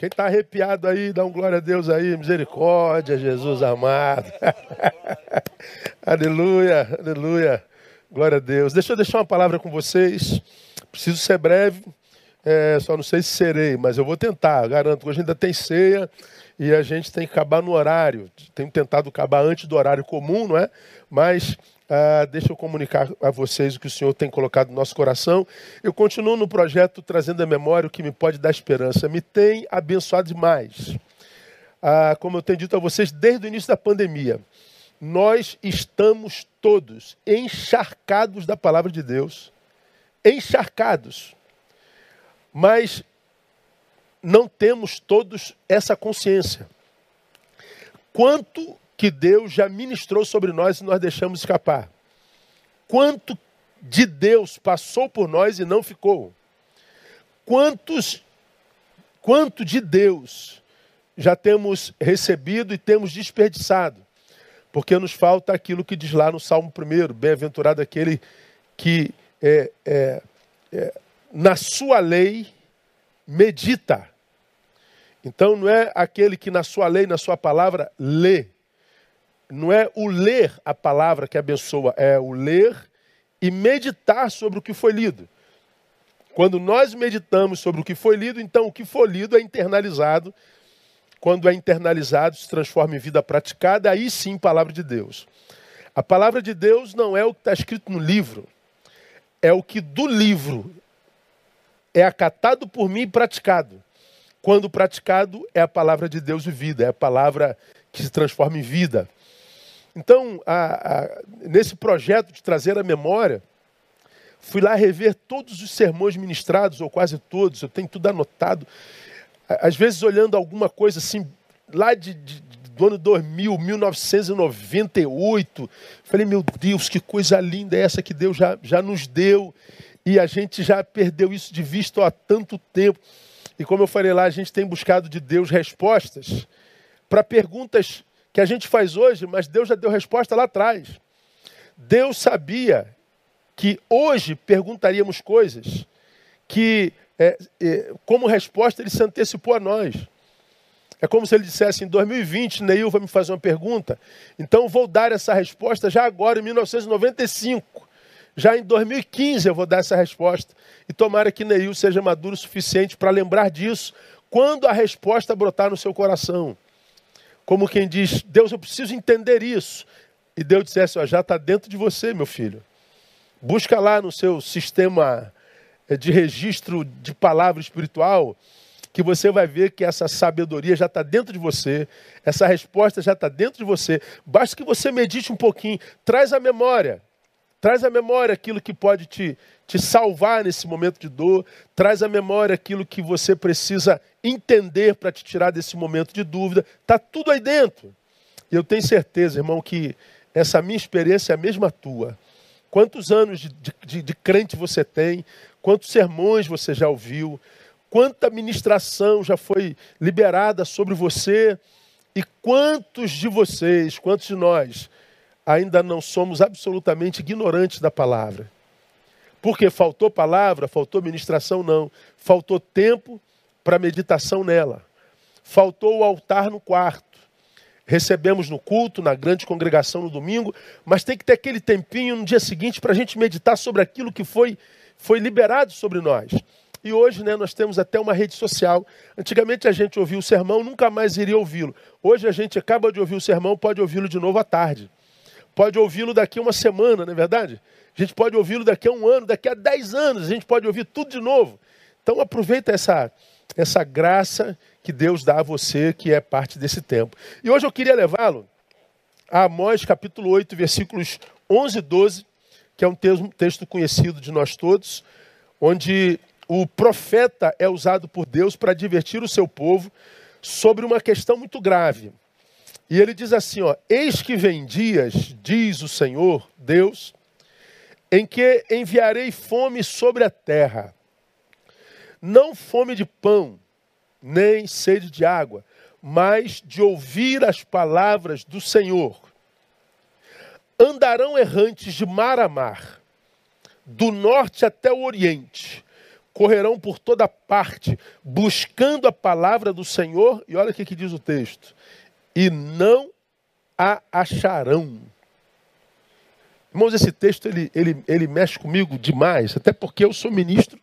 Quem está arrepiado aí, dá um glória a Deus aí, misericórdia, Jesus amado. aleluia, aleluia. Glória a Deus. Deixa eu deixar uma palavra com vocês. Preciso ser breve, é, só não sei se serei, mas eu vou tentar. Garanto que hoje ainda tem ceia e a gente tem que acabar no horário. Tenho tentado acabar antes do horário comum, não é? Mas ah, deixa eu comunicar a vocês o que o Senhor tem colocado no nosso coração. Eu continuo no projeto trazendo a memória o que me pode dar esperança. Me tem abençoado demais. Ah, como eu tenho dito a vocês desde o início da pandemia, nós estamos todos encharcados da palavra de Deus. Encharcados. Mas não temos todos essa consciência. Quanto que Deus já ministrou sobre nós e nós deixamos escapar. Quanto de Deus passou por nós e não ficou. Quantos, quanto de Deus já temos recebido e temos desperdiçado. Porque nos falta aquilo que diz lá no Salmo 1, bem-aventurado aquele que é, é, é, na sua lei medita. Então não é aquele que na sua lei, na sua palavra, lê não é o ler a palavra que abençoa, é o ler e meditar sobre o que foi lido. Quando nós meditamos sobre o que foi lido, então o que foi lido é internalizado. Quando é internalizado, se transforma em vida praticada, aí sim, palavra de Deus. A palavra de Deus não é o que está escrito no livro, é o que do livro é acatado por mim e praticado. Quando praticado, é a palavra de Deus vivida, é a palavra que se transforma em vida. Então, a, a, nesse projeto de trazer a memória, fui lá rever todos os sermões ministrados, ou quase todos, eu tenho tudo anotado. Às vezes, olhando alguma coisa assim, lá de, de, do ano 2000, 1998, falei, meu Deus, que coisa linda é essa que Deus já, já nos deu, e a gente já perdeu isso de vista há tanto tempo. E como eu falei lá, a gente tem buscado de Deus respostas para perguntas que a gente faz hoje, mas Deus já deu resposta lá atrás. Deus sabia que hoje perguntaríamos coisas que, é, é, como resposta, ele se antecipou a nós. É como se ele dissesse: em 2020, Neil vai me fazer uma pergunta, então vou dar essa resposta já agora, em 1995. Já em 2015 eu vou dar essa resposta. E tomara que Neil seja maduro o suficiente para lembrar disso quando a resposta brotar no seu coração como quem diz: Deus, eu preciso entender isso. E Deus dissesse: ó, já está dentro de você, meu filho. Busca lá no seu sistema eh, de registro de palavra espiritual, que você vai ver que essa sabedoria já está dentro de você, essa resposta já está dentro de você. Basta que você medite um pouquinho, traz a memória. Traz à memória aquilo que pode te, te salvar nesse momento de dor. Traz à memória aquilo que você precisa entender para te tirar desse momento de dúvida. Está tudo aí dentro. E eu tenho certeza, irmão, que essa minha experiência é a mesma tua. Quantos anos de, de, de crente você tem? Quantos sermões você já ouviu? Quanta ministração já foi liberada sobre você? E quantos de vocês, quantos de nós ainda não somos absolutamente ignorantes da palavra. Porque faltou palavra, faltou ministração, não. Faltou tempo para meditação nela. Faltou o altar no quarto. Recebemos no culto, na grande congregação no domingo, mas tem que ter aquele tempinho no dia seguinte para a gente meditar sobre aquilo que foi, foi liberado sobre nós. E hoje né, nós temos até uma rede social. Antigamente a gente ouvia o sermão, nunca mais iria ouvi-lo. Hoje a gente acaba de ouvir o sermão, pode ouvi-lo de novo à tarde pode ouvi-lo daqui a uma semana, não é verdade? A gente pode ouvi-lo daqui a um ano, daqui a dez anos, a gente pode ouvir tudo de novo. Então aproveita essa, essa graça que Deus dá a você, que é parte desse tempo. E hoje eu queria levá-lo a Amós capítulo 8, versículos 11 e 12, que é um texto conhecido de nós todos, onde o profeta é usado por Deus para divertir o seu povo sobre uma questão muito grave. E ele diz assim: ó, Eis que vem dias, diz o Senhor Deus, em que enviarei fome sobre a terra, não fome de pão, nem sede de água, mas de ouvir as palavras do Senhor. Andarão errantes de mar a mar, do norte até o oriente, correrão por toda parte, buscando a palavra do Senhor, e olha o que, que diz o texto: e não a acharão. Irmãos, esse texto ele, ele, ele mexe comigo demais, até porque eu sou ministro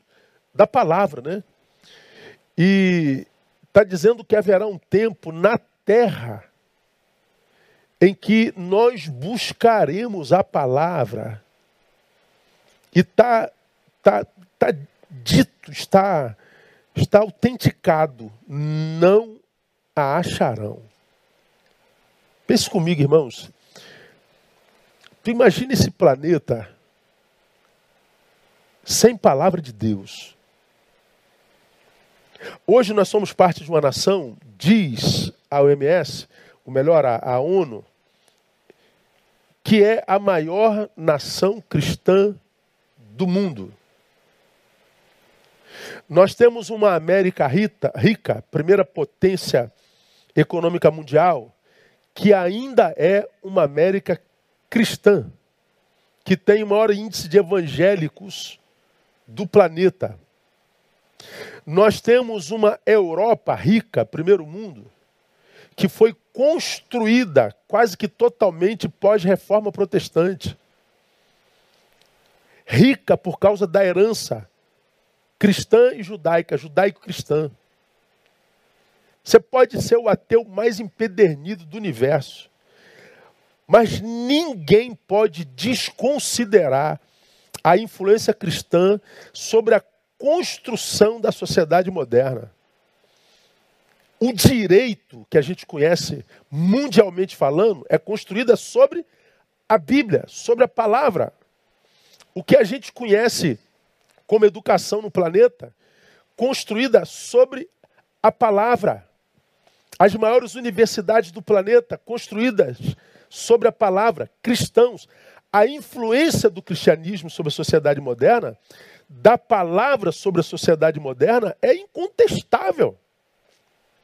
da palavra, né? E está dizendo que haverá um tempo na terra em que nós buscaremos a palavra. E está tá, tá dito, está, está autenticado, não a acharão. Pense comigo, irmãos. Tu imagina esse planeta sem palavra de Deus. Hoje nós somos parte de uma nação, diz a OMS, ou melhor, a, a ONU, que é a maior nação cristã do mundo. Nós temos uma América rica, rica, primeira potência econômica mundial, que ainda é uma América cristã, que tem o maior índice de evangélicos do planeta. Nós temos uma Europa rica, primeiro mundo, que foi construída quase que totalmente pós-reforma protestante. Rica por causa da herança cristã e judaica, judaico-cristã. Você pode ser o ateu mais empedernido do universo. Mas ninguém pode desconsiderar a influência cristã sobre a construção da sociedade moderna. O direito que a gente conhece mundialmente falando é construída sobre a Bíblia, sobre a palavra. O que a gente conhece como educação no planeta, construída sobre a palavra. As maiores universidades do planeta construídas sobre a palavra, cristãos. A influência do cristianismo sobre a sociedade moderna, da palavra sobre a sociedade moderna, é incontestável.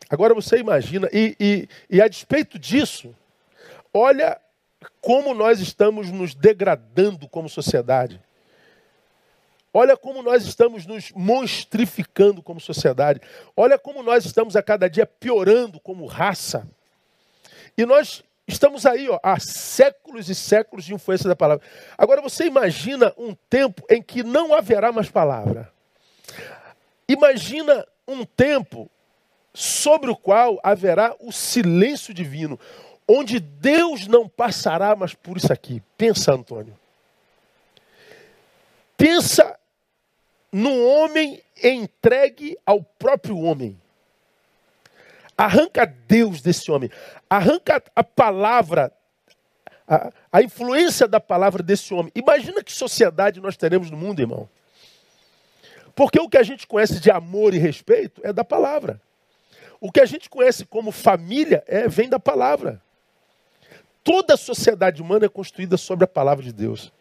Agora você imagina, e, e, e a despeito disso, olha como nós estamos nos degradando como sociedade. Olha como nós estamos nos monstrificando como sociedade. Olha como nós estamos a cada dia piorando como raça. E nós Estamos aí ó, há séculos e séculos de influência da palavra. Agora você imagina um tempo em que não haverá mais palavra. Imagina um tempo sobre o qual haverá o silêncio divino, onde Deus não passará mais por isso aqui. Pensa, Antônio. Pensa no homem entregue ao próprio homem. Arranca Deus desse homem. Arranca a palavra, a, a influência da palavra desse homem. Imagina que sociedade nós teremos no mundo, irmão. Porque o que a gente conhece de amor e respeito é da palavra. O que a gente conhece como família é vem da palavra. Toda a sociedade humana é construída sobre a palavra de Deus.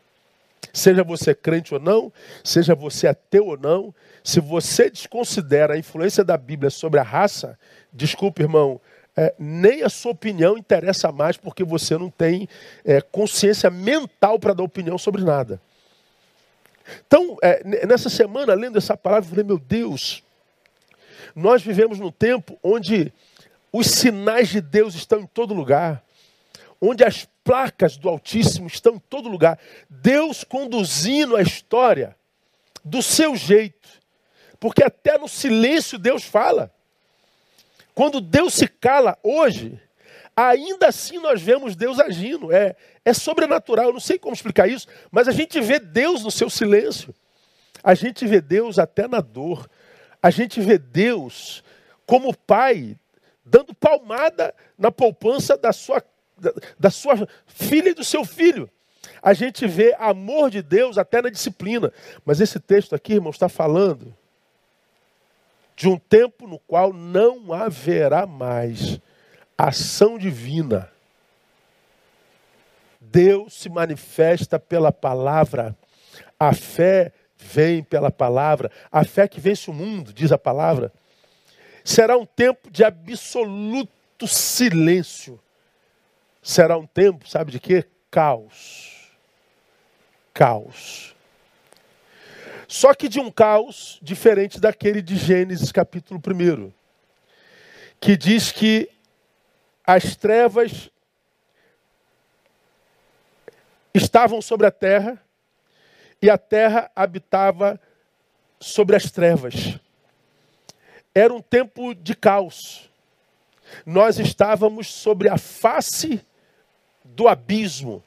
Seja você crente ou não, seja você ateu ou não, se você desconsidera a influência da Bíblia sobre a raça, desculpe, irmão, é, nem a sua opinião interessa mais porque você não tem é, consciência mental para dar opinião sobre nada. Então, é, nessa semana, lendo essa palavra, eu falei, meu Deus, nós vivemos num tempo onde os sinais de Deus estão em todo lugar, onde as placas do Altíssimo estão em todo lugar. Deus conduzindo a história do seu jeito. Porque até no silêncio Deus fala. Quando Deus se cala hoje, ainda assim nós vemos Deus agindo. É, é sobrenatural, eu não sei como explicar isso, mas a gente vê Deus no seu silêncio. A gente vê Deus até na dor. A gente vê Deus como pai, dando palmada na poupança da sua da, sua filha e do seu filho. A gente vê amor de Deus até na disciplina. Mas esse texto aqui, irmão, está falando de um tempo no qual não haverá mais ação divina. Deus se manifesta pela palavra. A fé vem pela palavra. A fé que vence o mundo, diz a palavra. Será um tempo de absoluto silêncio será um tempo, sabe de quê? Caos. Caos. Só que de um caos diferente daquele de Gênesis capítulo 1, que diz que as trevas estavam sobre a terra e a terra habitava sobre as trevas. Era um tempo de caos. Nós estávamos sobre a face do abismo.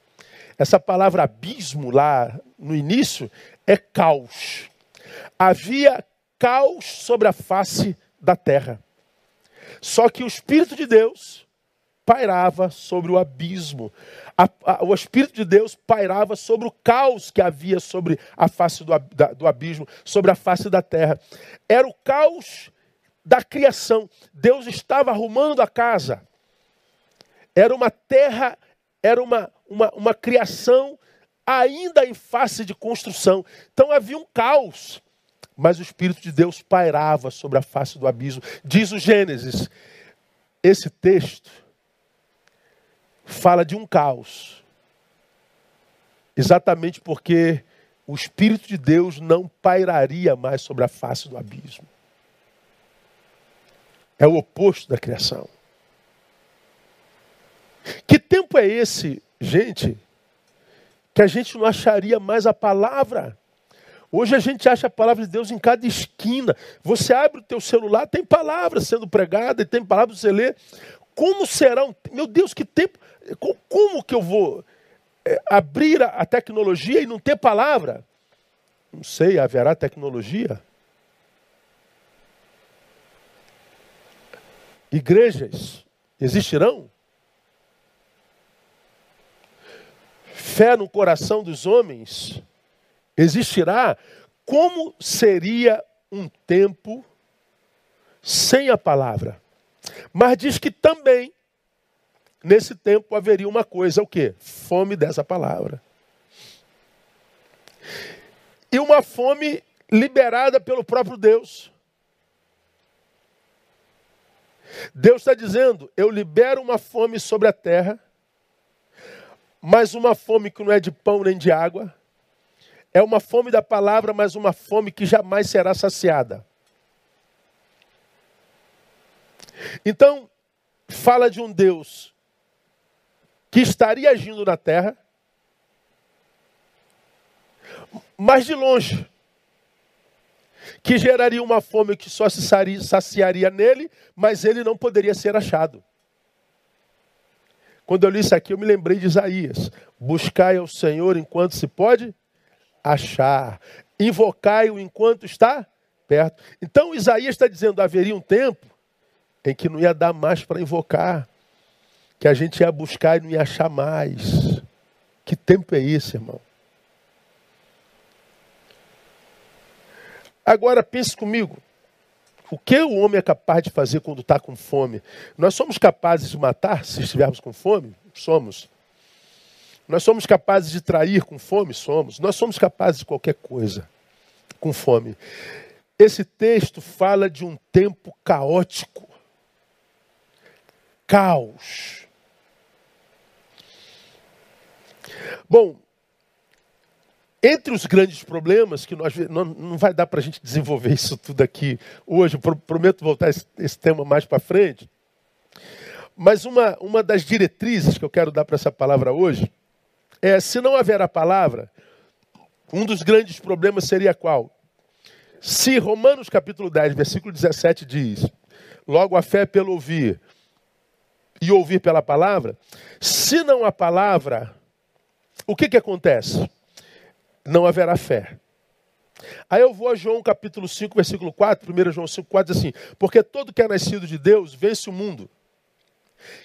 Essa palavra abismo lá no início é caos. Havia caos sobre a face da terra. Só que o Espírito de Deus pairava sobre o abismo. A, a, o Espírito de Deus pairava sobre o caos que havia sobre a face do, da, do abismo, sobre a face da terra. Era o caos da criação. Deus estava arrumando a casa. Era uma terra, era uma, uma, uma criação ainda em face de construção. Então havia um caos. Mas o Espírito de Deus pairava sobre a face do abismo. Diz o Gênesis. Esse texto fala de um caos. Exatamente porque o Espírito de Deus não pairaria mais sobre a face do abismo. É o oposto da criação. Que tempo é esse, gente, que a gente não acharia mais a palavra? Hoje a gente acha a palavra de Deus em cada esquina. Você abre o teu celular, tem palavra sendo pregada, e tem palavra para você ler. Como será um... Meu Deus, que tempo... Como que eu vou é, abrir a tecnologia e não ter palavra? Não sei, haverá tecnologia? Igrejas existirão? Fé no coração dos homens existirá? Como seria um tempo sem a palavra? Mas diz que também nesse tempo haveria uma coisa, o quê? Fome dessa palavra. E uma fome liberada pelo próprio Deus. Deus está dizendo: eu libero uma fome sobre a terra, mas uma fome que não é de pão nem de água. É uma fome da palavra, mas uma fome que jamais será saciada. Então, fala de um Deus que estaria agindo na terra, mas de longe que geraria uma fome que só se saciaria nele, mas ele não poderia ser achado. Quando eu li isso aqui, eu me lembrei de Isaías: Buscai ao Senhor enquanto se pode achar, invocai-o enquanto está perto. Então, Isaías está dizendo: haveria um tempo em que não ia dar mais para invocar, que a gente ia buscar e não ia achar mais. Que tempo é esse, irmão? Agora pense comigo. O que o homem é capaz de fazer quando está com fome? Nós somos capazes de matar se estivermos com fome? Somos. Nós somos capazes de trair com fome? Somos. Nós somos capazes de qualquer coisa com fome. Esse texto fala de um tempo caótico. Caos. Bom, entre os grandes problemas, que nós não, vai dar para a gente desenvolver isso tudo aqui hoje, prometo voltar esse, tema mais para frente. Mas uma, uma das diretrizes que eu quero dar para essa palavra hoje é: se não haver a palavra, um dos grandes problemas seria qual? Se Romanos capítulo 10, versículo 17 diz: Logo a fé pelo ouvir, e ouvir pela palavra, se não há palavra, o que, que acontece? Não haverá fé. Aí eu vou a João capítulo 5, versículo 4, 1 João 5, 4, diz assim: Porque todo que é nascido de Deus vence o mundo.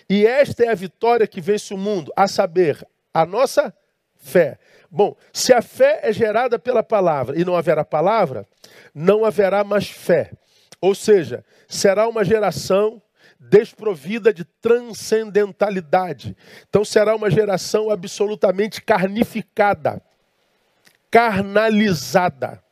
E esta é a vitória que vence o mundo, a saber, a nossa fé. Bom, se a fé é gerada pela palavra e não haverá palavra, não haverá mais fé. Ou seja, será uma geração desprovida de transcendentalidade. Então será uma geração absolutamente carnificada carnalizada.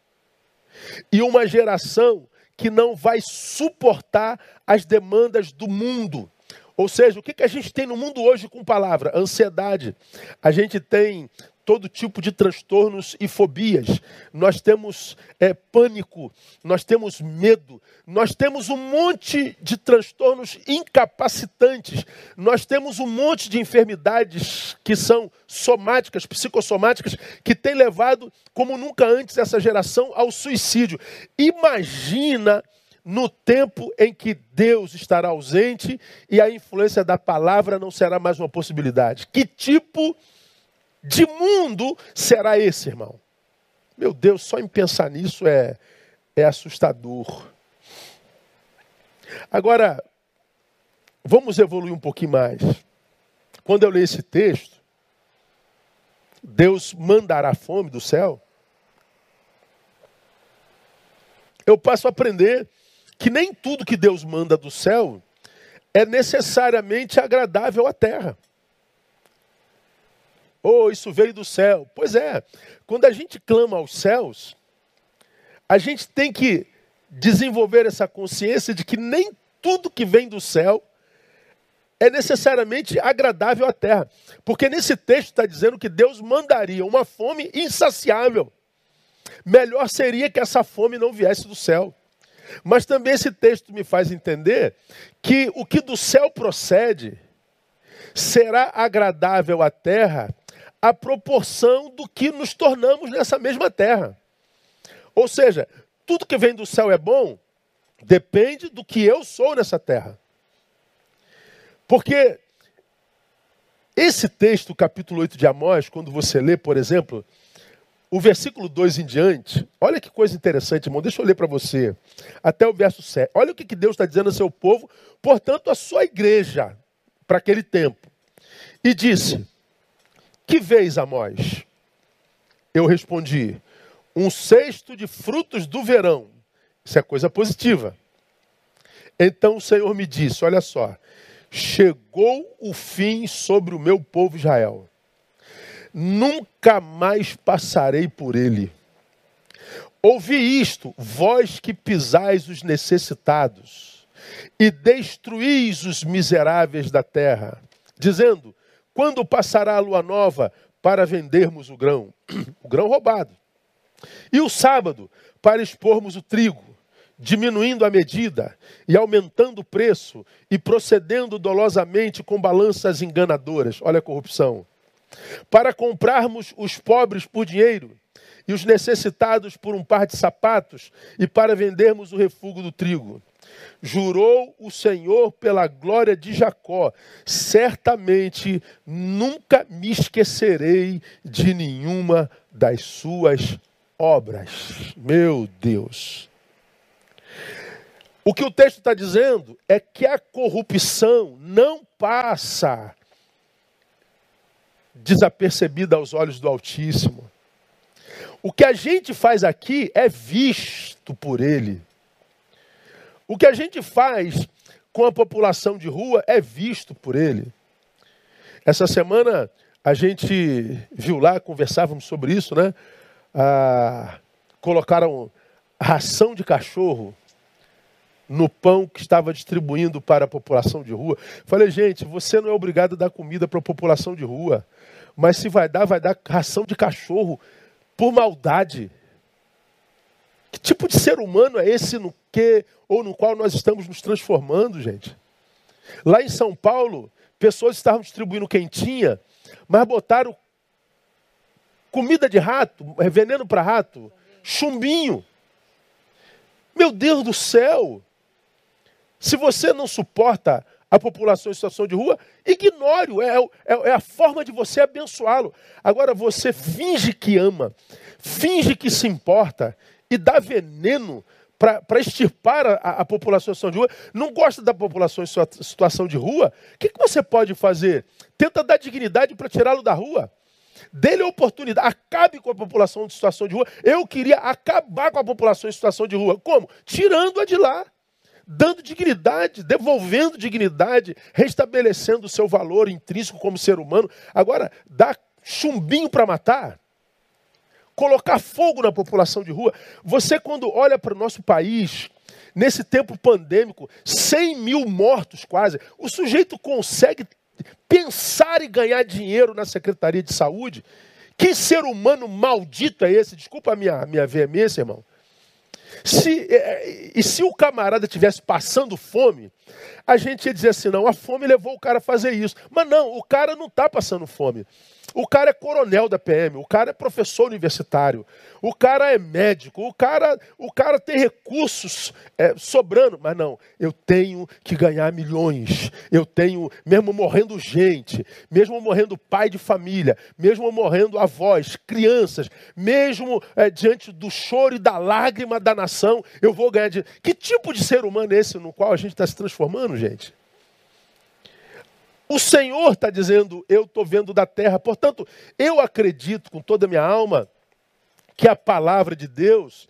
E uma geração que não vai suportar as demandas do mundo. Ou seja, o que, a gente tem no mundo hoje com palavra? Ansiedade. A gente tem todo tipo de transtornos e fobias, nós temos é, pânico, nós temos medo, nós temos um monte de transtornos incapacitantes, nós temos um monte de enfermidades que são somáticas, psicossomáticas, que tem levado, como nunca antes, essa geração ao suicídio. Imagina no tempo em que Deus estará ausente e a influência da palavra não será mais uma possibilidade. Que tipo de de mundo será esse, irmão? Meu Deus, só em pensar nisso é, é assustador. Agora, vamos evoluir um pouquinho mais. Quando eu leio esse texto, Deus mandará fome do céu. Eu passo a aprender que nem tudo que Deus manda do céu é necessariamente agradável à terra. Oh, isso veio do céu. Pois é, quando a gente clama aos céus, a gente tem que desenvolver essa consciência de que nem tudo que vem do céu é necessariamente agradável à terra. Porque nesse texto está dizendo que Deus mandaria uma fome insaciável. Melhor seria que essa fome não viesse do céu. Mas também esse texto me faz entender que o que do céu procede será agradável à terra a proporção do que nos tornamos nessa mesma terra. Ou seja, tudo que vem do céu é bom, depende do que eu sou nessa terra. Porque esse texto, capítulo 8 de Amós, quando você lê, por exemplo, o versículo 2 em diante, olha que coisa interessante, irmão. Deixa eu ler para você. Até o verso 7. Olha o que Deus está dizendo ao seu povo, portanto, a sua igreja, para aquele tempo. E disse: que vês, Amós? Eu respondi: Um cesto de frutos do verão. Isso é coisa positiva. Então o Senhor me disse: Olha só, chegou o fim sobre o meu povo Israel. Nunca mais passarei por ele. Ouvi isto, vós que pisais os necessitados e destruís os miseráveis da terra, dizendo: quando passará a lua nova para vendermos o grão? O grão roubado. E o sábado para expormos o trigo, diminuindo a medida e aumentando o preço e procedendo dolosamente com balanças enganadoras. Olha a corrupção. Para comprarmos os pobres por dinheiro e os necessitados por um par de sapatos e para vendermos o refúgio do trigo. Jurou o Senhor pela glória de Jacó: certamente nunca me esquecerei de nenhuma das suas obras. Meu Deus. O que o texto está dizendo é que a corrupção não passa desapercebida aos olhos do Altíssimo. O que a gente faz aqui é visto por Ele. O que a gente faz com a população de rua é visto por ele. Essa semana a gente viu lá, conversávamos sobre isso, né? Ah, colocaram ração de cachorro no pão que estava distribuindo para a população de rua. Falei, gente, você não é obrigado a dar comida para a população de rua, mas se vai dar, vai dar ração de cachorro por maldade. Que tipo de ser humano é esse no que ou no qual nós estamos nos transformando, gente? Lá em São Paulo, pessoas estavam distribuindo quentinha, mas botaram comida de rato, é veneno para rato, chumbinho. Meu Deus do céu! Se você não suporta a população em situação de rua, ignore-o. É, é, é, a forma de você abençoá-lo. Agora, você finge que ama, finge que se importa e dá veneno para extirpar a, a, população em situação de rua, não gosta da população em situação de rua, o que, que você pode fazer? Tenta dar dignidade para tirá-lo da rua. Dê-lhe oportunidade, acabe com a população em situação de rua. Eu queria acabar com a população em situação de rua. Como? Tirando-a de lá. Dando dignidade, devolvendo dignidade, restabelecendo o seu valor intrínseco como ser humano. Agora, dá chumbinho para matar? Colocar fogo na população de rua. Você, quando olha para o nosso país, nesse tempo pandêmico, 100 mil mortos quase, o sujeito consegue pensar e ganhar dinheiro na Secretaria de Saúde, Que ser humano maldito é esse? Desculpa a minha, minha veemência, irmão. Se, é, e se o camarada tivesse passando fome, a gente ia dizer assim: não, a fome levou o cara a fazer isso. Mas não, o cara não está passando fome. O cara é coronel da PM, o cara é professor universitário, o cara é médico, o cara, o cara tem recursos é, sobrando, mas não, eu tenho que ganhar milhões, eu tenho, mesmo morrendo gente, mesmo morrendo pai de família, mesmo morrendo avós, crianças, mesmo é, diante do choro e da lágrima da nação, eu vou ganhar. De... Que tipo de ser humano é esse no qual a gente está se transformando, gente? O Senhor está dizendo, eu estou vendo da terra. Portanto, eu acredito com toda a minha alma que a palavra de Deus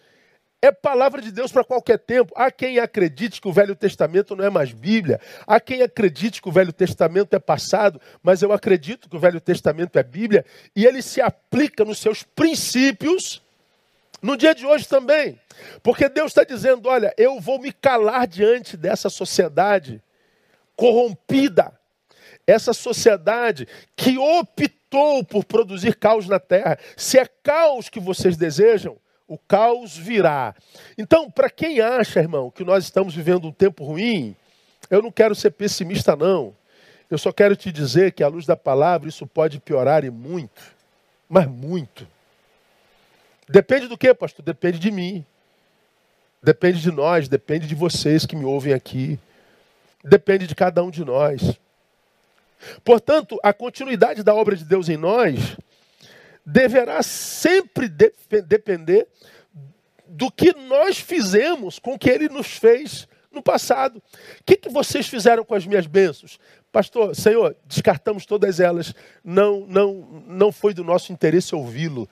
é palavra de Deus para qualquer tempo. Há quem acredite que o Velho Testamento não é mais Bíblia. Há quem acredite que o Velho Testamento é passado. Mas eu acredito que o Velho Testamento é Bíblia. E ele se aplica nos seus princípios no dia de hoje também. Porque Deus está dizendo: olha, eu vou me calar diante dessa sociedade corrompida essa sociedade que optou por produzir caos na terra. Se é caos que vocês desejam, o caos virá. Então, para quem acha, irmão, que nós estamos vivendo um tempo ruim, eu não quero ser pessimista, não. Eu só quero te dizer que, à luz da palavra, isso pode piorar e muito. Mas muito. Depende do que, pastor? Depende de mim. Depende de nós, depende de vocês que me ouvem aqui. Depende de cada um de nós. Portanto, a continuidade da obra de Deus em nós deverá sempre de depender do que nós fizemos com o que ele nos fez no passado. O que, que vocês fizeram com as minhas bênçãos? Pastor, Senhor, descartamos todas elas. Não, não, não foi do nosso interesse ouvi-lo.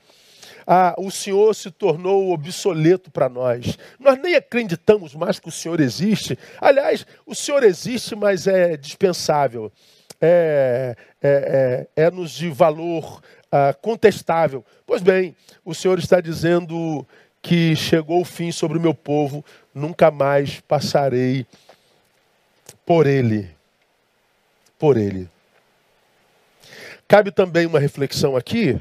Ah, o Senhor se tornou obsoleto para nós. Nós nem acreditamos mais que o Senhor existe. Aliás, o Senhor existe, mas é dispensável é, é, é, é nos de valor ah, contestável. Pois bem, o Senhor está dizendo que chegou o fim sobre o meu povo, nunca mais passarei por ele. Por ele. Cabe também uma reflexão aqui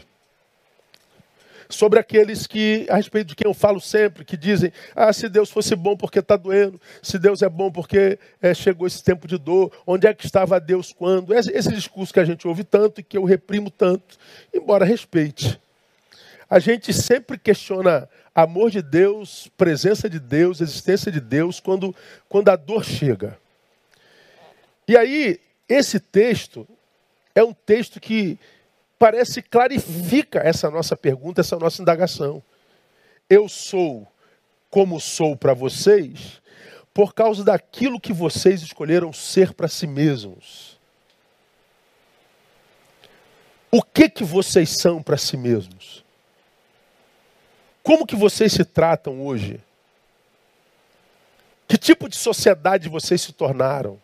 sobre aqueles que, a respeito de quem eu falo sempre, que dizem: ah, se Deus fosse bom porque está doendo, se Deus é bom porque é, chegou esse tempo de dor, onde é que estava Deus quando? Esse, esse discurso que a gente ouve tanto e que eu reprimo tanto, embora respeite. A gente sempre questiona amor de Deus, presença de Deus, existência de Deus, quando, quando a dor chega. E aí, esse texto é um texto que parece clarifica essa nossa pergunta, essa nossa indagação. Eu sou como sou para vocês por causa daquilo que vocês escolheram ser para si mesmos. O que que vocês são para si mesmos? Como que vocês se tratam hoje? Que tipo de sociedade vocês se tornaram?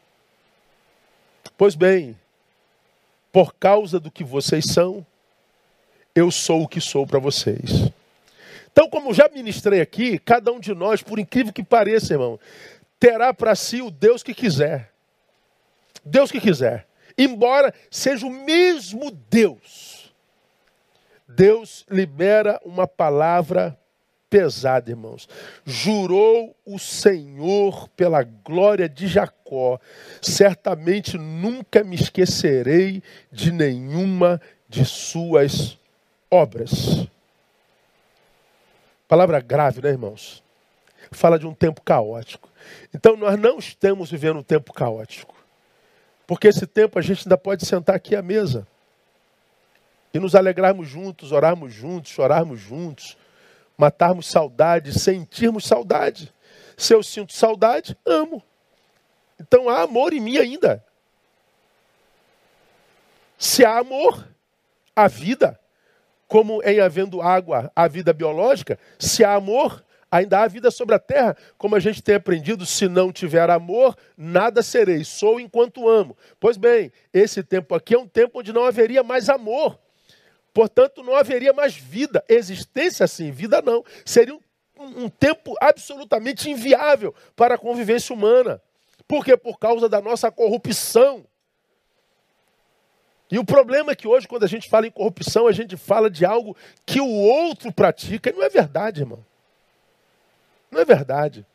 Pois bem, por causa do que vocês são, eu sou o que sou para vocês. Então, como já ministrei aqui, cada um de nós, por incrível que pareça, irmão, terá para si o Deus que quiser. Deus que quiser. Embora seja o mesmo Deus. Deus libera uma palavra pesada, irmãos. Jurou o Senhor pela glória de Jacó: certamente nunca me esquecerei de nenhuma de suas obras. Palavra grave, né, irmãos? Fala de um tempo caótico. Então, nós não estamos vivendo um tempo caótico. Porque esse tempo a gente ainda pode sentar aqui à mesa e nos alegrarmos juntos, orarmos juntos, chorarmos juntos, matarmos saudade, sentirmos saudade. Se eu sinto saudade, amo. Então há amor em mim ainda. Se há amor, há vida. Como em havendo água, há vida biológica, se há amor, ainda há vida sobre a terra. Como a gente tem aprendido, se não tiver amor, nada serei. Sou enquanto amo. Pois bem, esse tempo aqui é um tempo onde não haveria mais amor. Portanto, não haveria mais vida. Existência sim, vida não. Seria um, um, tempo absolutamente inviável para a convivência humana. Por quê? Por causa da nossa corrupção. E o problema é que hoje, quando a gente fala em corrupção, a gente fala de algo que o outro pratica. E não é verdade, irmão. Não é verdade.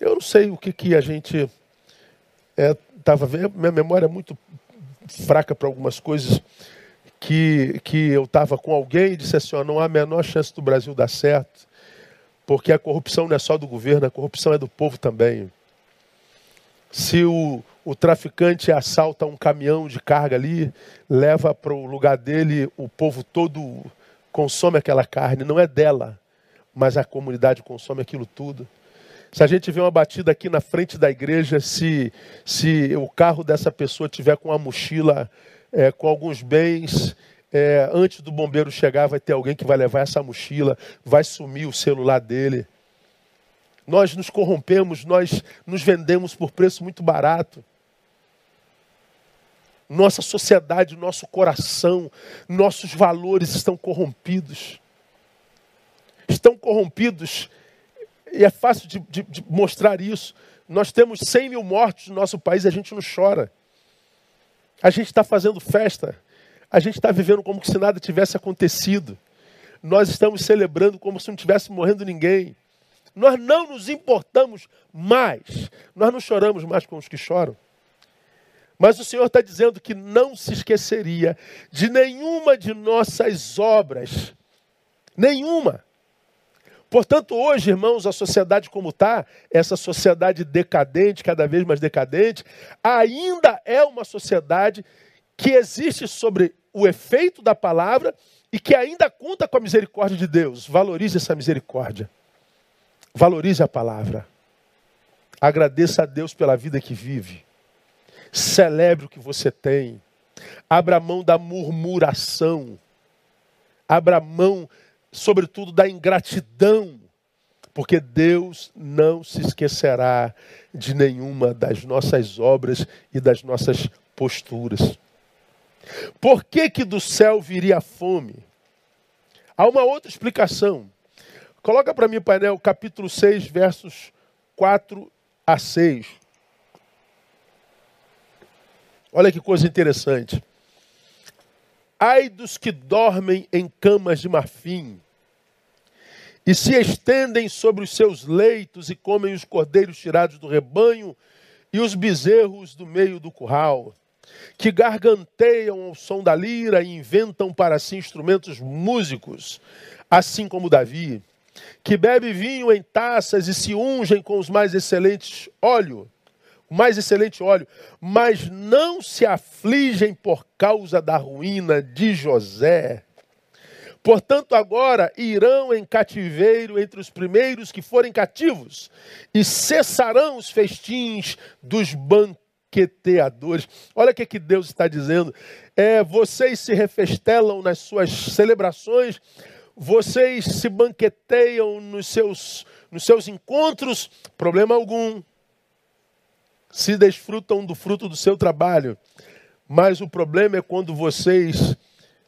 Eu não sei o que, que a gente estava é, vendo. Minha memória é muito fraca para algumas coisas que, que eu estava com alguém e disse assim: não há a menor chance do Brasil dar certo, porque a corrupção não é só do governo, a corrupção é do povo também. Se o, o traficante assalta um caminhão de carga ali, leva para o lugar dele, o povo todo consome aquela carne, não é dela, mas a comunidade consome aquilo tudo. Se a gente vê uma batida aqui na frente da igreja, se, se o carro dessa pessoa tiver com uma mochila é, com alguns bens, é, antes do bombeiro chegar, vai ter alguém que vai levar essa mochila, vai sumir o celular dele. Nós nos corrompemos, nós nos vendemos por preço muito barato nossa sociedade, nosso coração, nossos valores estão corrompidos. Estão corrompidos, e é fácil de, de, de mostrar isso. Nós temos 100 mil mortos no nosso país e a gente não chora. A gente está fazendo festa, a gente está vivendo como se nada tivesse acontecido. Nós estamos celebrando como se não tivesse morrendo ninguém. Nós não nos importamos mais, nós não choramos mais com os que choram. Mas o Senhor está dizendo que não se esqueceria de nenhuma de nossas obras. Nenhuma. Portanto, hoje, irmãos, a sociedade como está, essa sociedade decadente, cada vez mais decadente, ainda é uma sociedade que existe sobre o efeito da palavra e que ainda conta com a misericórdia de Deus. Valorize essa misericórdia. Valorize a palavra. Agradeça a Deus pela vida que vive. Celebre o que você tem. Abra mão da murmuração. Abra mão, sobretudo, da ingratidão. Porque Deus não se esquecerá de nenhuma das nossas obras e das nossas posturas. Por que, que do céu viria fome? Há uma outra explicação. Coloca para mim, painel, capítulo 6, versos 4 a 6. Olha que coisa interessante. Ai dos que dormem em camas de marfim e se estendem sobre os seus leitos e comem os cordeiros tirados do rebanho e os bezerros do meio do curral, que garganteiam ao som da lira e inventam para si instrumentos músicos, assim como Davi, que bebe vinho em taças e se ungem com os mais excelentes óleo o mais excelente óleo, mas não se afligem por causa da ruína de José. Portanto, agora irão em cativeiro entre os primeiros que forem cativos, e cessarão os festins dos banqueteadores. Olha o que, que Deus está dizendo. É, vocês se refestelam nas suas celebrações, vocês se banqueteiam nos seus, nos seus encontros, problema algum se desfrutam do fruto do seu trabalho. Mas o problema é quando vocês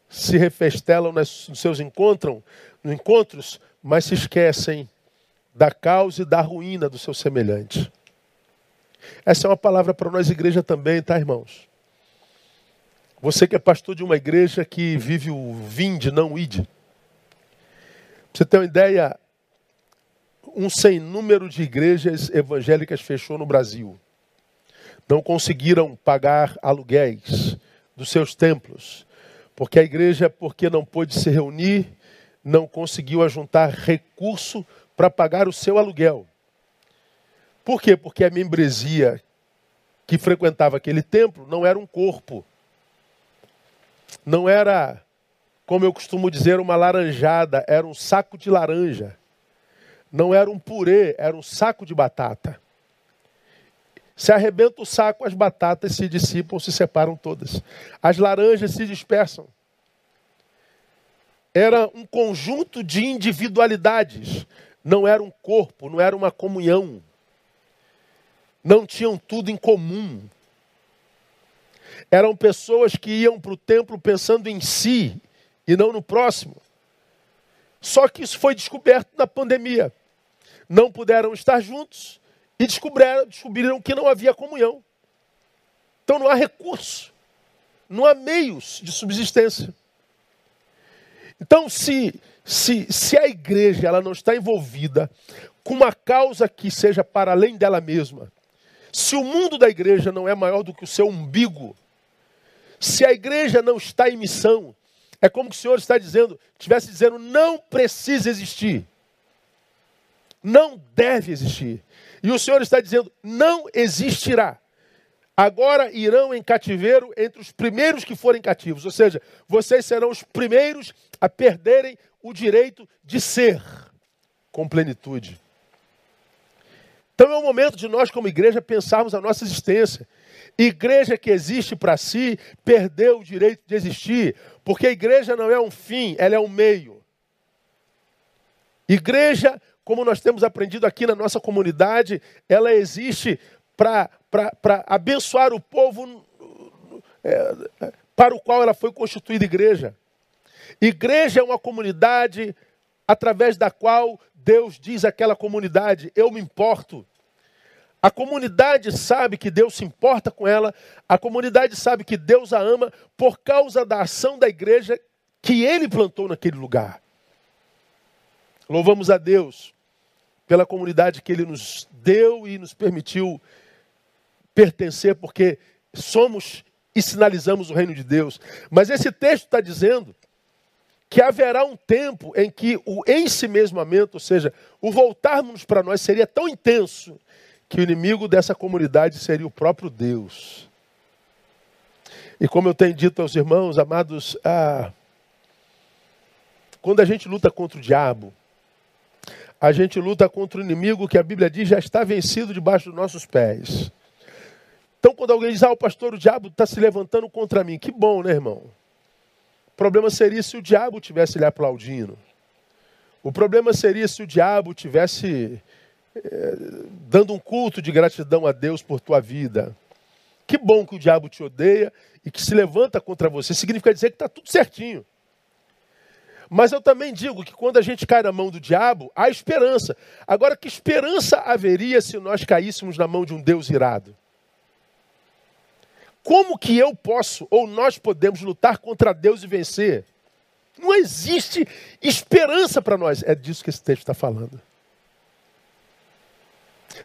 se refestelam nos seus encontros, encontros, mas se esquecem da causa e da ruína do seu semelhante. Essa é uma palavra para nós, igreja, também, tá, irmãos? Você que é pastor de uma igreja que vive o vinde, não o ide. Você ter uma ideia, um sem número de igrejas evangélicas fechou no Brasil não conseguiram pagar aluguéis dos seus templos, porque a igreja, porque não pôde se reunir, não conseguiu ajuntar recurso para pagar o seu aluguel. Por quê? Porque a membresia que frequentava aquele templo não era um corpo. Não era, como eu costumo dizer, uma laranjada, era um saco de laranja. Não era um purê, era um saco de batata. Se arrebenta o saco, as batatas se dissipam, se separam todas. As laranjas se dispersam. Era um conjunto de individualidades. Não era um corpo, não era uma comunhão. Não tinham tudo em comum. Eram pessoas que iam para o templo pensando em si e não no próximo. Só que isso foi descoberto na pandemia. Não puderam estar juntos e descobriram, descobriram que não havia comunhão. Então não há recurso não há meios de subsistência. Então, se, se, se a igreja ela não está envolvida com uma causa que seja para além dela mesma, se o mundo da igreja não é maior do que o seu umbigo, se a igreja não está em missão, é como o Senhor está dizendo, estivesse dizendo, não precisa existir. Não deve existir. E o Senhor está dizendo, não existirá. Agora irão em cativeiro entre os primeiros que forem cativos. Ou seja, vocês serão os primeiros a perderem o direito de ser com plenitude. Então é o momento de nós, como igreja, pensarmos a nossa existência. Igreja que existe para si perdeu o direito de existir, porque a igreja não é um fim, ela é um meio. Igreja, como nós temos aprendido aqui na nossa comunidade, ela existe para abençoar o povo é, para o qual ela foi constituída igreja. Igreja é uma comunidade através da qual Deus diz àquela comunidade: Eu me importo. A comunidade sabe que Deus se importa com ela, a comunidade sabe que Deus a ama por causa da ação da igreja que ele plantou naquele lugar. Louvamos a Deus pela comunidade que ele nos deu e nos permitiu pertencer, porque somos e sinalizamos o reino de Deus. Mas esse texto está dizendo que haverá um tempo em que o ensimesmamento, ou seja, o voltarmos para nós seria tão intenso que o inimigo dessa comunidade seria o próprio Deus. E como eu tenho dito aos irmãos, amados, ah, quando a gente luta contra o diabo, a gente luta contra o inimigo que a Bíblia diz já está vencido debaixo dos nossos pés. Então, quando alguém diz, ah, o pastor, o diabo está se levantando contra mim, que bom, né, irmão? O problema seria se o diabo tivesse lhe aplaudindo. O problema seria se o diabo tivesse dando um culto de gratidão a Deus por tua vida. Que bom que o diabo te odeia e que se levanta contra você. Significa dizer que está tudo certinho. Mas eu também digo que quando a gente cai na mão do diabo, há esperança. Agora, que esperança haveria se nós caíssemos na mão de um Deus irado? Como que eu posso, ou nós podemos lutar contra Deus e vencer? Não existe esperança para nós. É disso que esse texto está falando.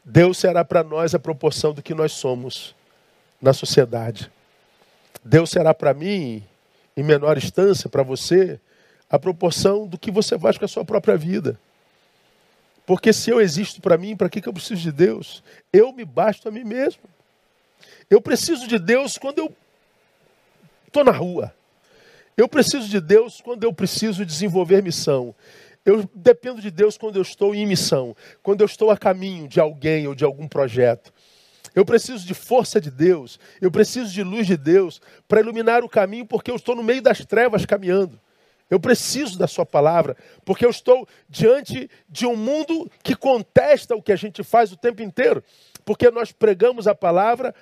Deus será para nós a proporção do que nós somos na sociedade. Deus será para mim, em menor instância, para você, a proporção do que você faz com a sua própria vida. Porque se eu existo para mim, para que, eu preciso de Deus? Eu me basto a mim mesmo. Eu preciso de Deus quando eu estou na rua. Eu preciso de Deus quando eu preciso desenvolver missão. Eu dependo de Deus quando eu estou em missão, quando eu estou a caminho de alguém ou de algum projeto. Eu preciso de força de Deus, eu preciso de luz de Deus para iluminar o caminho, porque eu estou no meio das trevas caminhando. Eu preciso da Sua palavra, porque eu estou diante de um mundo que contesta o que a gente faz o tempo inteiro, porque nós pregamos a palavra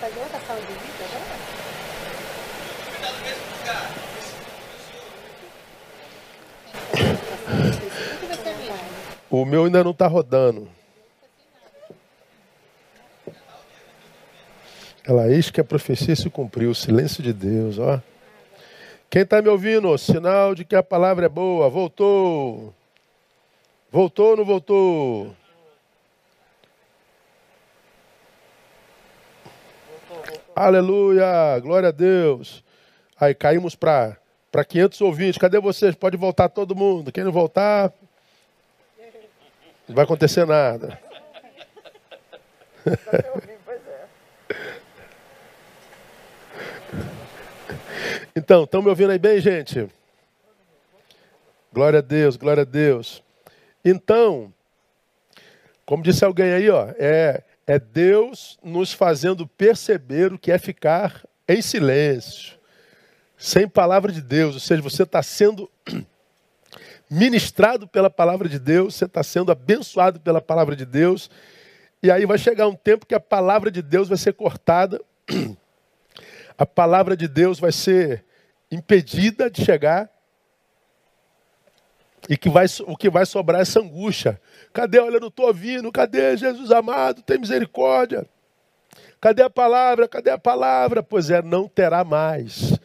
fazer outra sala de vida agora? O meu ainda não está rodando. Ela, eis que a profecia se cumpriu, o silêncio de Deus, ó. Quem está me ouvindo? Sinal de que a palavra é boa. Voltou. Voltou ou não voltou? Aleluia, glória a Deus. Aí caímos para 500 ouvintes. Cadê vocês? Pode voltar todo mundo. Quem não voltar, não vai acontecer nada. Então, estão me ouvindo aí bem, gente? Glória a Deus, glória a Deus. Então, como disse alguém aí, ó, é, é Deus nos fazendo perceber o que é ficar em silêncio, sem palavra de Deus. Ou seja, você está sendo ministrado pela palavra de Deus, você está sendo abençoado pela palavra de Deus. E aí vai chegar um tempo que a palavra de Deus vai ser cortada a palavra de Deus vai ser impedida de chegar. E que vai, o que vai sobrar é essa angústia. Cadê? Olha, eu não estou ouvindo. Cadê Jesus amado? Tem misericórdia. Cadê a palavra? Cadê a palavra? Pois é, não terá mais.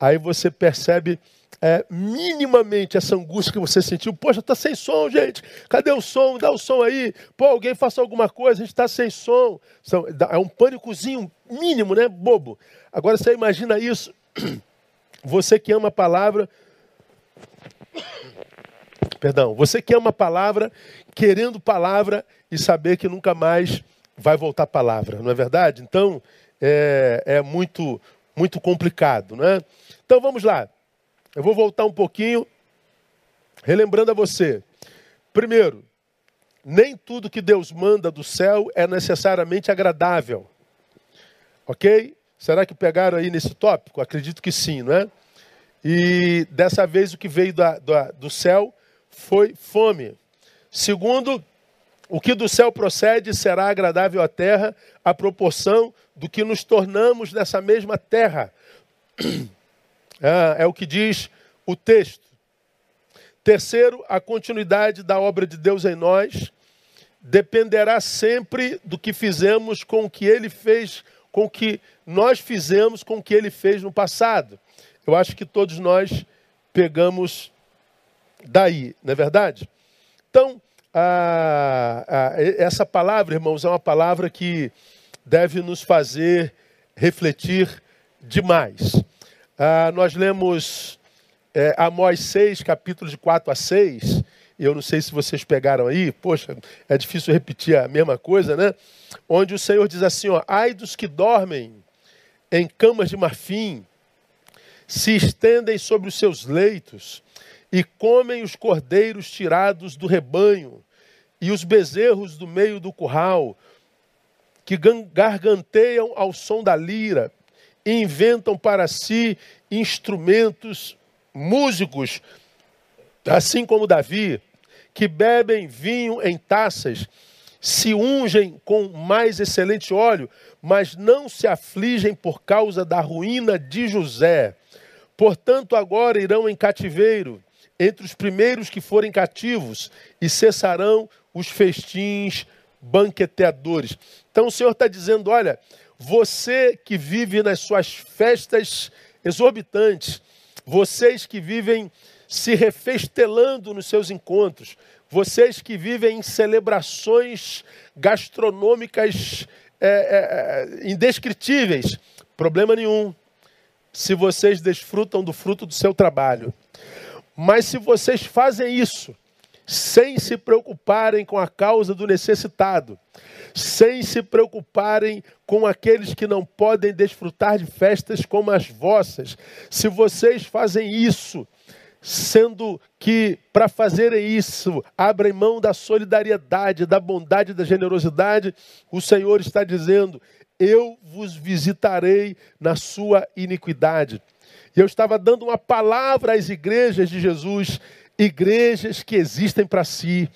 Aí você percebe é, minimamente essa angústia que você sentiu. Poxa, está sem som, gente. Cadê o som? Dá o som aí. Pô, alguém faça alguma coisa. A gente está sem som. É um pânicozinho mínimo, né? Bobo. Agora você imagina isso. Você que ama a palavra. Perdão, você que ama a palavra, querendo palavra e saber que nunca mais vai voltar palavra, não é verdade? Então, é, é muito, muito complicado, né? Então vamos lá. Eu vou voltar um pouquinho, relembrando a você. Primeiro, nem tudo que Deus manda do céu é necessariamente agradável. Ok? Será que pegaram aí nesse tópico? Acredito que sim, não é? E dessa vez o que veio da, da, do céu foi fome. Segundo, o que do céu procede será agradável à terra, à proporção do que nos tornamos nessa mesma terra. É, é o que diz o texto. Terceiro, a continuidade da obra de Deus em nós dependerá sempre do que fizemos com o que ele fez, com o que nós fizemos com o que ele fez no passado. Eu acho que todos nós pegamos daí, não é verdade? Então, a, a, essa palavra, irmãos, é uma palavra que deve nos fazer refletir demais. Ah, nós lemos é, Amós 6, capítulo de 4 a 6. Eu não sei se vocês pegaram aí, poxa, é difícil repetir a mesma coisa, né? Onde o Senhor diz assim: ó, ai dos que dormem em camas de marfim, se estendem sobre os seus leitos e comem os cordeiros tirados do rebanho e os bezerros do meio do curral, que garganteiam ao som da lira e inventam para si instrumentos, músicos, assim como Davi, que bebem vinho em taças, se ungem com mais excelente óleo, mas não se afligem por causa da ruína de José. Portanto, agora irão em cativeiro entre os primeiros que forem cativos e cessarão os festins banqueteadores. Então o Senhor está dizendo: olha, você que vive nas suas festas exorbitantes, vocês que vivem se refestelando nos seus encontros, vocês que vivem em celebrações gastronômicas é, é, é indescritíveis, problema nenhum. Se vocês desfrutam do fruto do seu trabalho. Mas se vocês fazem isso sem se preocuparem com a causa do necessitado, sem se preocuparem com aqueles que não podem desfrutar de festas como as vossas. Se vocês fazem isso, sendo que para fazerem isso abrem mão da solidariedade, da bondade, da generosidade, o Senhor está dizendo: Eu vos visitarei na sua iniquidade. E eu estava dando uma palavra às igrejas de Jesus, igrejas que existem para si,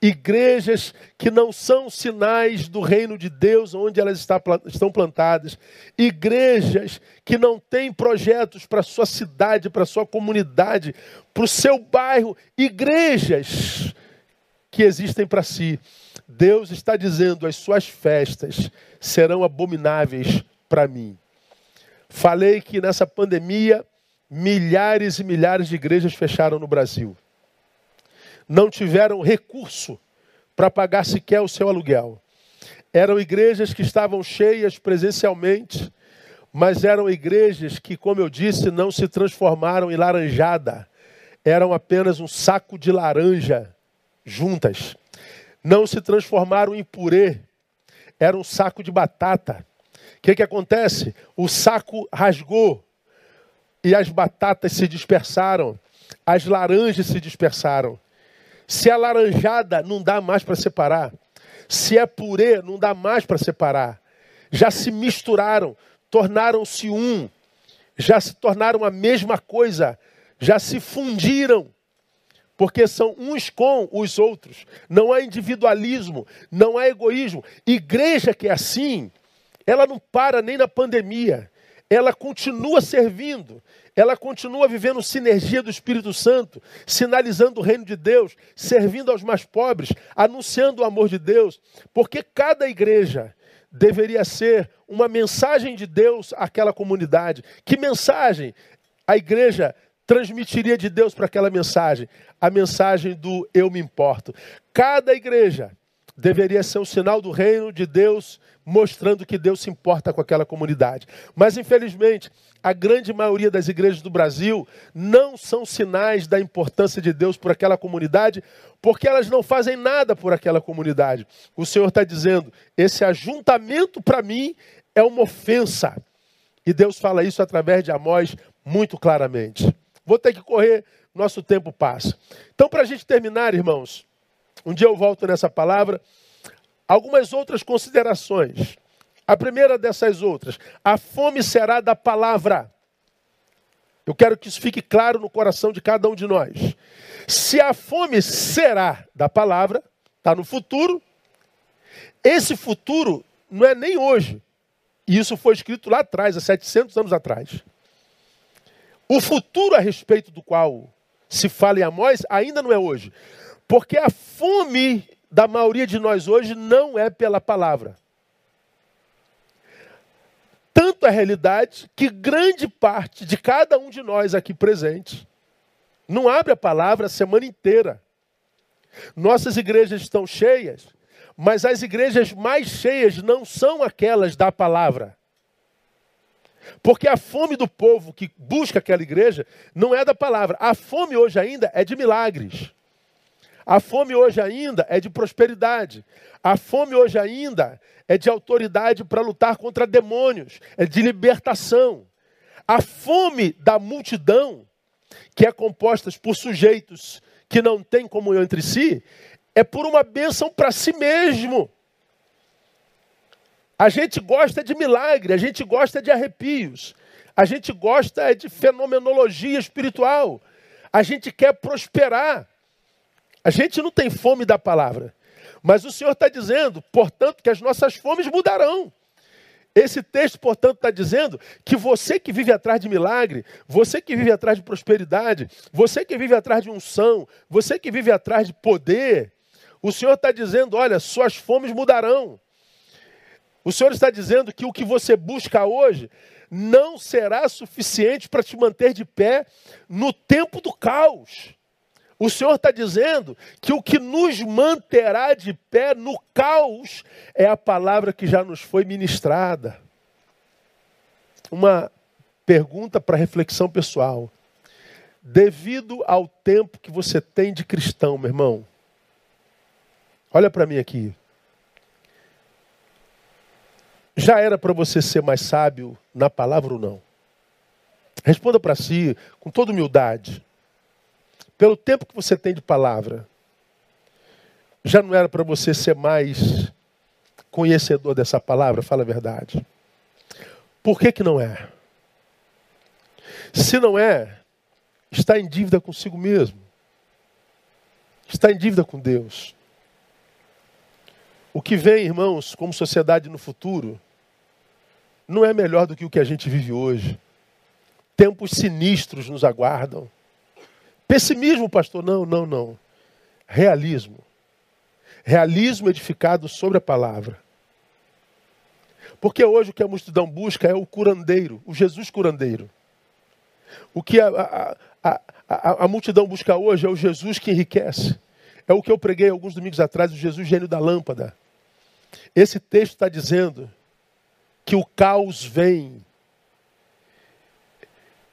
igrejas que não são sinais do reino de Deus onde elas estão plantadas, igrejas que não têm projetos para sua cidade, para sua comunidade, para o seu bairro, igrejas que existem para si. Deus está dizendo: as suas festas serão abomináveis para mim. Falei que nessa pandemia, milhares e milhares de igrejas fecharam no Brasil. Não tiveram recurso para pagar sequer o seu aluguel. Eram igrejas que estavam cheias presencialmente, mas eram igrejas que, como eu disse, não se transformaram em laranjada. Eram apenas um saco de laranja juntas. Não se transformaram em purê. Era um saco de batata. O que, que acontece? O saco rasgou e as batatas se dispersaram, as laranjas se dispersaram. Se é laranjada, não dá mais para separar. Se é purê, não dá mais para separar. Já se misturaram, tornaram-se um, já se tornaram a mesma coisa, já se fundiram porque são uns com os outros. Não há individualismo, não há egoísmo. Igreja que é assim, ela não para nem na pandemia. Ela continua servindo, ela continua vivendo sinergia do Espírito Santo, sinalizando o reino de Deus, servindo aos mais pobres, anunciando o amor de Deus, porque cada igreja deveria ser uma mensagem de Deus àquela comunidade. Que mensagem? A igreja transmitiria de Deus para aquela mensagem? A mensagem do eu me importo. Cada igreja deveria ser um sinal do reino de Deus, mostrando que Deus se importa com aquela comunidade. Mas, infelizmente, a grande maioria das igrejas do Brasil não são sinais da importância de Deus por aquela comunidade, porque elas não fazem nada por aquela comunidade. O Senhor está dizendo: esse ajuntamento para mim é uma ofensa. E Deus fala isso através de Amós muito claramente. Vou ter que correr, nosso tempo passa. Então, para a gente terminar, irmãos, um dia eu volto nessa palavra, algumas outras considerações. A primeira dessas outras, a fome será da palavra. Eu quero que isso fique claro no coração de cada um de nós. Se a fome será da palavra, está no futuro, esse futuro não é nem hoje. E isso foi escrito lá atrás, há 700 anos atrás. O futuro a respeito do qual se fala em Amós ainda não é hoje. Porque a fome da maioria de nós hoje não é pela palavra. Tanto a realidade que grande parte de cada um de nós aqui presente não abre a palavra a semana inteira. Nossas igrejas estão cheias, mas as igrejas mais cheias não são aquelas da palavra. Porque a fome do povo que busca aquela igreja não é da palavra. A fome hoje ainda é de milagres. A fome hoje ainda é de prosperidade. A fome hoje ainda é de autoridade para lutar contra demônios, é de libertação. A fome da multidão, que é composta por sujeitos que não têm comunhão entre si, é por uma bênção para si mesmo. A gente gosta de milagre, a gente gosta de arrepios, a gente gosta de fenomenologia espiritual, a gente quer prosperar. A gente não tem fome da palavra. Mas o Senhor está dizendo, portanto, que as nossas fomes mudarão. Esse texto, portanto, está dizendo que você que vive atrás de milagre, você que vive atrás de prosperidade, você que vive atrás de unção, você que vive atrás de poder, o Senhor está dizendo: olha, suas fomes mudarão. O Senhor está dizendo que o que você busca hoje não será suficiente para te manter de pé no tempo do caos. O Senhor está dizendo que o que nos manterá de pé no caos é a palavra que já nos foi ministrada. Uma pergunta para reflexão pessoal. Devido ao tempo que você tem de cristão, meu irmão, olha para mim aqui. Já era para você ser mais sábio na palavra ou não? Responda para si com toda humildade. Pelo tempo que você tem de palavra, já não era para você ser mais conhecedor dessa palavra? Fala a verdade. Por que, que não é? Se não é, está em dívida consigo mesmo. Está em dívida com Deus. O que vem, irmãos, como sociedade no futuro, não é melhor do que o que a gente vive hoje. Tempos sinistros nos aguardam. Pessimismo, pastor? Não, não, não. Realismo. Realismo edificado sobre a palavra. Porque hoje o que a multidão busca é o curandeiro, o Jesus curandeiro. O que a, a, a, a, multidão busca hoje é o Jesus que enriquece. É o que eu preguei alguns domingos atrás, o Jesus gênio da lâmpada. Esse texto está dizendo que o caos vem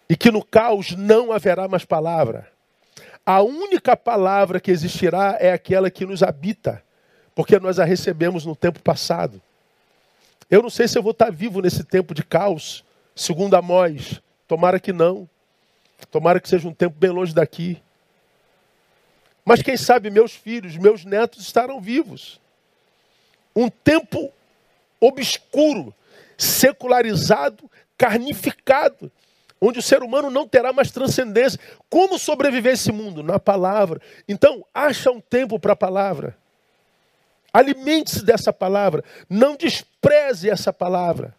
e que no caos não haverá mais palavra. A única palavra que existirá é aquela que nos habita, porque nós a recebemos no tempo passado. Eu não sei se eu vou estar vivo nesse tempo de caos, segundo Amós. Tomara que não. Tomara que seja um tempo bem longe daqui. Mas quem sabe meus filhos, meus netos estarão vivos. Um tempo obscuro, secularizado, carnificado, onde o ser humano não terá mais transcendência. Como sobreviver esse mundo? Na palavra. Então, acha um tempo para a palavra. Alimente-se dessa palavra. Não despreze essa palavra.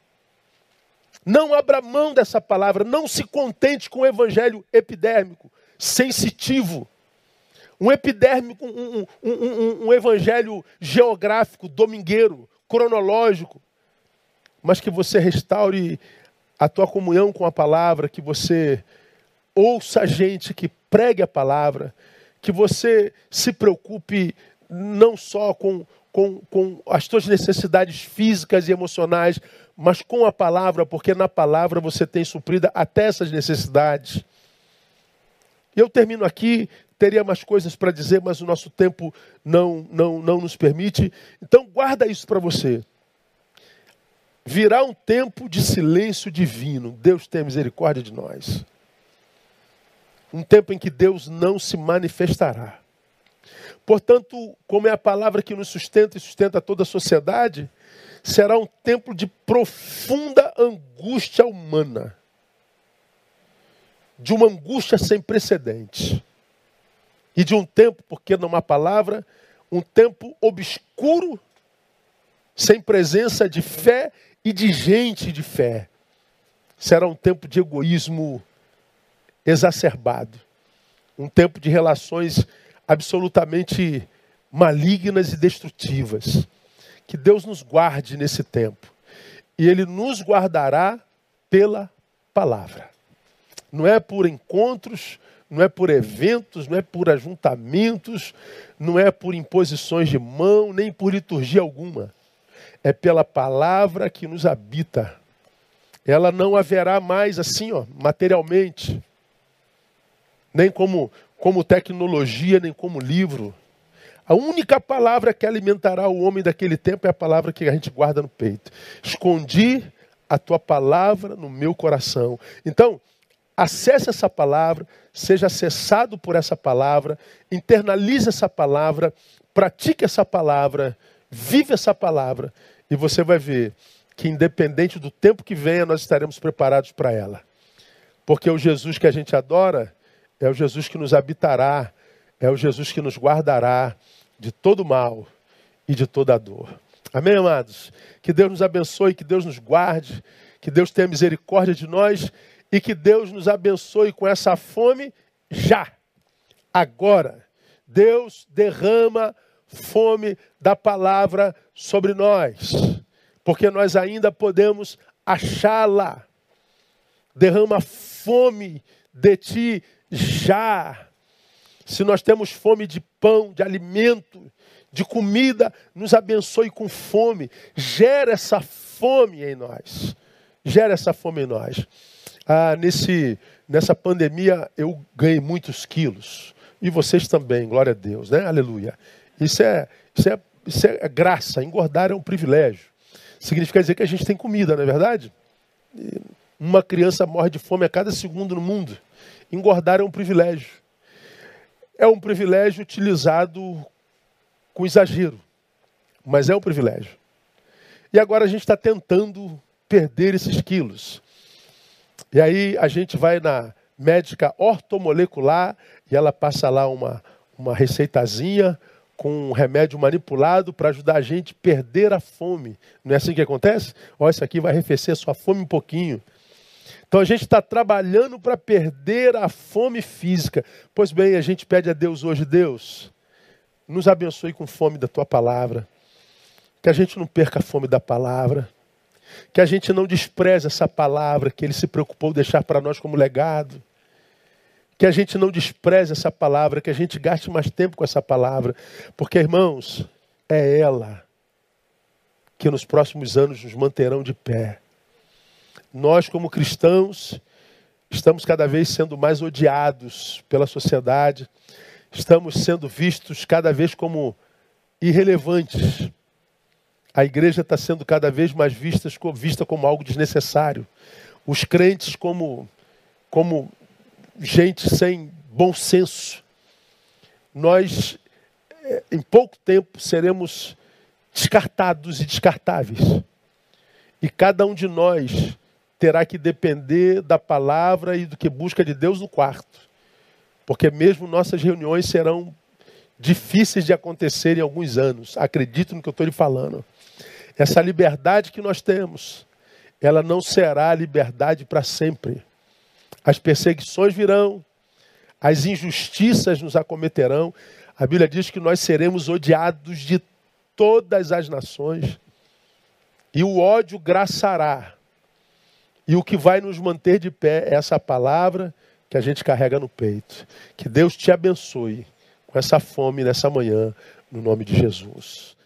Não abra mão dessa palavra. Não se contente com o evangelho epidérmico, sensitivo. Um epidérmico, um, um, um, um evangelho geográfico, domingueiro, cronológico. Mas que você restaure a tua comunhão com a palavra, que você ouça a gente que pregue a palavra, que você se preocupe não só com, com, com as tuas necessidades físicas e emocionais, mas com a palavra, porque na palavra você tem suprida até essas necessidades. Eu termino aqui, teria mais coisas para dizer, mas o nosso tempo não, não, não nos permite. Então guarda isso para você. Virá um tempo de silêncio divino. Deus tem misericórdia de nós. Um tempo em que Deus não se manifestará. Portanto, como é a palavra que nos sustenta e sustenta toda a sociedade, será um tempo de profunda angústia humana. De uma angústia sem precedentes. E de um tempo, porque não há palavra, um tempo obscuro, sem presença de fé e de gente de fé. Será um tempo de egoísmo exacerbado. Um tempo de relações absolutamente malignas e destrutivas. Que Deus nos guarde nesse tempo. E Ele nos guardará pela palavra. Não é por encontros, não é por eventos, não é por ajuntamentos, não é por imposições de mão, nem por liturgia alguma é pela palavra que nos habita. Ela não haverá mais assim, ó, materialmente, nem como, como tecnologia, nem como livro. A única palavra que alimentará o homem daquele tempo é a palavra que a gente guarda no peito. Escondi a tua palavra no meu coração. Então, acesse essa palavra, seja acessado por essa palavra, internalize essa palavra, pratique essa palavra Vive essa palavra e você vai ver que, independente do tempo que venha, nós estaremos preparados para ela. Porque o Jesus que a gente adora é o Jesus que nos habitará, é o Jesus que nos guardará de todo mal e de toda dor. Amém, amados? Que Deus nos abençoe, que Deus nos guarde, que Deus tenha misericórdia de nós e que Deus nos abençoe com essa fome já, agora. Deus derrama fome da palavra sobre nós, porque nós ainda podemos achá-la. Derrama fome de ti já. Se nós temos fome de pão, de alimento, de comida, nos abençoe com fome. Gera essa fome em nós. Gera essa fome em nós. Ah, nesse, nessa pandemia eu ganhei muitos quilos. E vocês também, glória a Deus, né? Aleluia. Isso é, isso é, isso é graça. Engordar é um privilégio. Significa dizer que a gente tem comida, não é verdade? Uma criança morre de fome a cada segundo no mundo. Engordar é um privilégio. É um privilégio utilizado com exagero, mas é um privilégio. E agora a gente está tentando perder esses quilos. E aí a gente vai na médica ortomolecular e ela passa lá uma, uma receitazinha com um remédio manipulado para ajudar a gente a perder a fome. Não é assim que acontece? Ó, isso aqui vai arrefecer a sua fome um pouquinho. Então a gente está trabalhando para perder a fome física. Pois bem, a gente pede a Deus hoje, Deus, nos abençoe com fome da tua palavra. Que a gente não perca a fome da palavra. Que a gente não despreze essa palavra que Ele se preocupou de deixar para nós como legado. Que a gente não despreze essa palavra, que a gente gaste mais tempo com essa palavra. Porque, irmãos, é ela que nos próximos anos nos manterão de pé. Nós, como cristãos, estamos cada vez sendo mais odiados pela sociedade, estamos sendo vistos cada vez como irrelevantes. A igreja está sendo cada vez mais vista, vista como algo desnecessário. Os crentes como, como gente sem bom senso. Nós, eh, em pouco tempo, seremos descartados e descartáveis. E cada um de nós terá que depender da palavra e do que busca de Deus no quarto. Porque mesmo nossas reuniões serão difíceis de acontecer em alguns anos. Acredito no que eu estou lhe falando. Essa liberdade que nós temos, ela não será liberdade para sempre. As perseguições virão, as injustiças nos acometerão. A Bíblia diz que nós seremos odiados de todas as nações. E o ódio graçará. E o que vai nos manter de pé é essa palavra que a gente carrega no peito. Que Deus te abençoe com essa fome nessa manhã, no nome de Jesus.